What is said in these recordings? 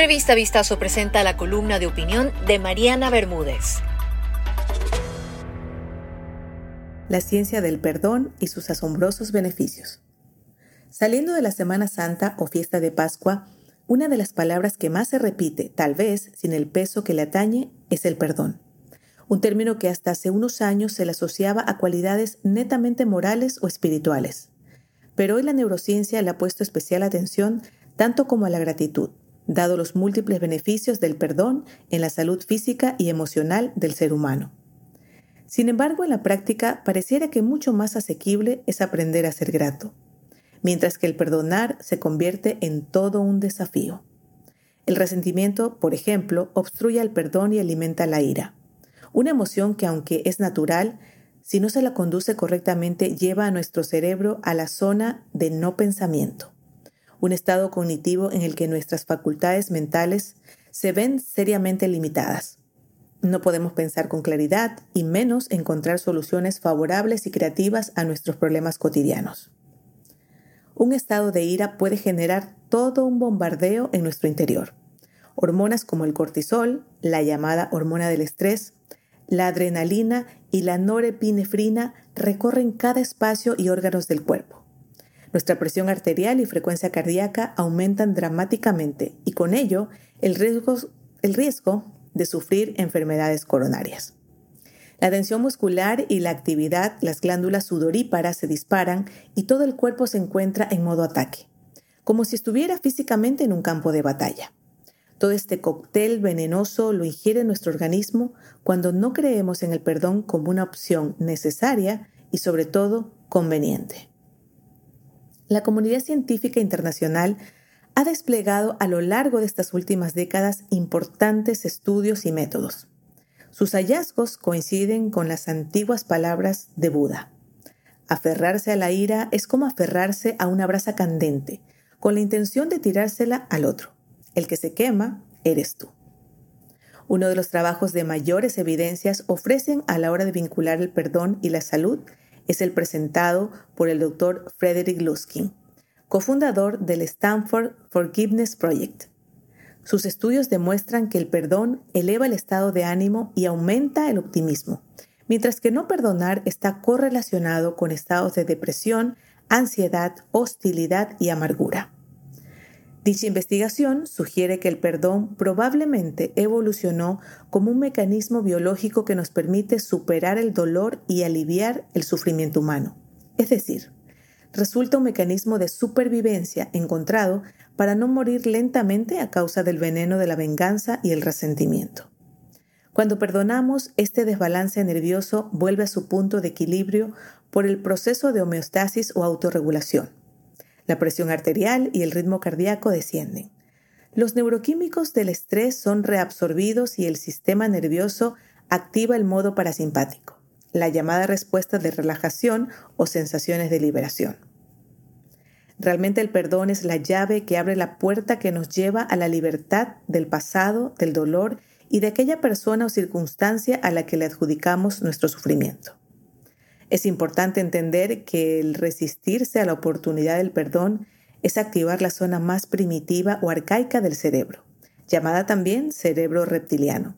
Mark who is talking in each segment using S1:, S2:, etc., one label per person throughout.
S1: Revista Vistazo presenta la columna de opinión de Mariana Bermúdez.
S2: La ciencia del perdón y sus asombrosos beneficios. Saliendo de la Semana Santa o fiesta de Pascua, una de las palabras que más se repite, tal vez sin el peso que le atañe, es el perdón. Un término que hasta hace unos años se le asociaba a cualidades netamente morales o espirituales. Pero hoy la neurociencia le ha puesto especial atención tanto como a la gratitud, dado los múltiples beneficios del perdón en la salud física y emocional del ser humano. Sin embargo, en la práctica pareciera que mucho más asequible es aprender a ser grato, mientras que el perdonar se convierte en todo un desafío. El resentimiento, por ejemplo, obstruye el perdón y alimenta la ira, una emoción que aunque es natural, si no se la conduce correctamente, lleva a nuestro cerebro a la zona de no pensamiento, un estado cognitivo en el que nuestras facultades mentales se ven seriamente limitadas. No podemos pensar con claridad y menos encontrar soluciones favorables y creativas a nuestros problemas cotidianos. Un estado de ira puede generar todo un bombardeo en nuestro interior. Hormonas como el cortisol, la llamada hormona del estrés, la adrenalina y la norepinefrina recorren cada espacio y órganos del cuerpo. Nuestra presión arterial y frecuencia cardíaca aumentan dramáticamente y con ello el riesgo, el riesgo de sufrir enfermedades coronarias. La tensión muscular y la actividad, las glándulas sudoríparas se disparan y todo el cuerpo se encuentra en modo ataque, como si estuviera físicamente en un campo de batalla. Todo este cóctel venenoso lo ingiere nuestro organismo cuando no creemos en el perdón como una opción necesaria y sobre todo conveniente. La comunidad científica internacional ha desplegado a lo largo de estas últimas décadas importantes estudios y métodos. Sus hallazgos coinciden con las antiguas palabras de Buda. Aferrarse a la ira es como aferrarse a una brasa candente, con la intención de tirársela al otro. El que se quema eres tú. Uno de los trabajos de mayores evidencias ofrecen a la hora de vincular el perdón y la salud es el presentado por el doctor Frederick Luskin, cofundador del Stanford Forgiveness Project. Sus estudios demuestran que el perdón eleva el estado de ánimo y aumenta el optimismo, mientras que no perdonar está correlacionado con estados de depresión, ansiedad, hostilidad y amargura. Dicha investigación sugiere que el perdón probablemente evolucionó como un mecanismo biológico que nos permite superar el dolor y aliviar el sufrimiento humano. Es decir, resulta un mecanismo de supervivencia encontrado para no morir lentamente a causa del veneno de la venganza y el resentimiento. Cuando perdonamos, este desbalance nervioso vuelve a su punto de equilibrio por el proceso de homeostasis o autorregulación. La presión arterial y el ritmo cardíaco descienden. Los neuroquímicos del estrés son reabsorbidos y el sistema nervioso activa el modo parasimpático, la llamada respuesta de relajación o sensaciones de liberación. Realmente el perdón es la llave que abre la puerta que nos lleva a la libertad del pasado, del dolor y de aquella persona o circunstancia a la que le adjudicamos nuestro sufrimiento. Es importante entender que el resistirse a la oportunidad del perdón es activar la zona más primitiva o arcaica del cerebro, llamada también cerebro reptiliano,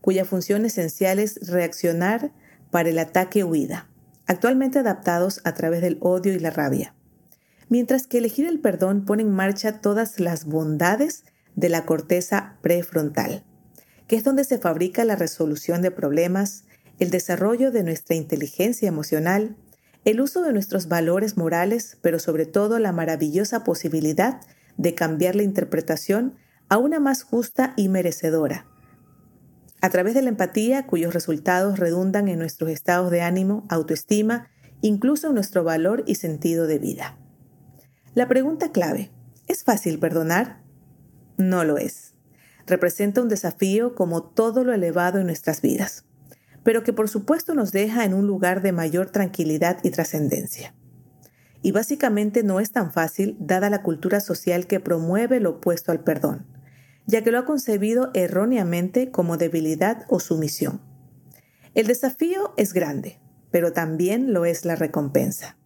S2: cuya función esencial es reaccionar para el ataque-huida, actualmente adaptados a través del odio y la rabia. Mientras que elegir el perdón pone en marcha todas las bondades de la corteza prefrontal, que es donde se fabrica la resolución de problemas, el desarrollo de nuestra inteligencia emocional, el uso de nuestros valores morales, pero sobre todo la maravillosa posibilidad de cambiar la interpretación a una más justa y merecedora, a través de la empatía cuyos resultados redundan en nuestros estados de ánimo, autoestima, incluso en nuestro valor y sentido de vida. La pregunta clave, ¿es fácil perdonar? No lo es. Representa un desafío como todo lo elevado en nuestras vidas pero que por supuesto nos deja en un lugar de mayor tranquilidad y trascendencia. Y básicamente no es tan fácil dada la cultura social que promueve lo opuesto al perdón, ya que lo ha concebido erróneamente como debilidad o sumisión. El desafío es grande, pero también lo es la recompensa.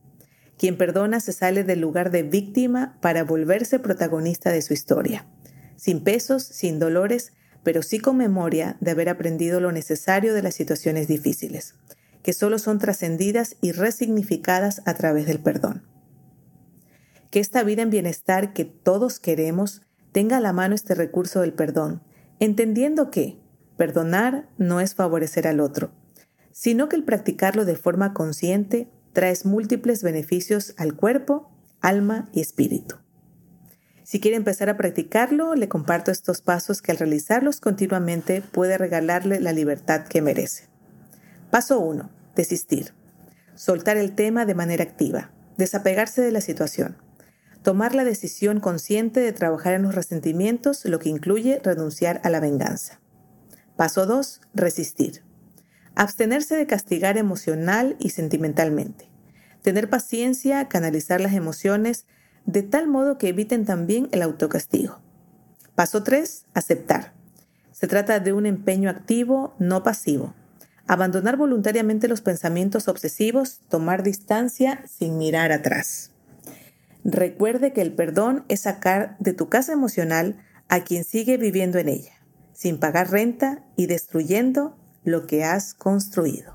S2: Quien perdona se sale del lugar de víctima para volverse protagonista de su historia. sin pesos, sin dolores, pero sí con memoria de haber aprendido lo necesario de las situaciones difíciles, que solo son trascendidas y resignificadas a través del perdón. Que esta vida en bienestar que todos queremos tenga a la mano este recurso del perdón, entendiendo que perdonar no es favorecer al otro, sino que el practicarlo de forma consciente trae múltiples beneficios al cuerpo, alma y espíritu. Si quiere empezar a practicarlo, le comparto estos pasos que al realizarlos continuamente puede regalarle la libertad que merece. Paso 1. Desistir. Soltar el tema de manera activa. Desapegarse de la situación. Tomar la decisión consciente de trabajar en los resentimientos, lo que incluye renunciar a la venganza. Paso 2. Resistir. Abstenerse de castigar emocional y sentimentalmente. Tener paciencia, canalizar las emociones, de tal modo que eviten también el autocastigo. Paso 3. Aceptar. Se trata de un empeño activo, no pasivo. Abandonar voluntariamente los pensamientos obsesivos, tomar distancia sin mirar atrás. Recuerde que el perdón es sacar de tu casa emocional a quien sigue viviendo en ella, sin pagar renta y destruyendo lo que has construido.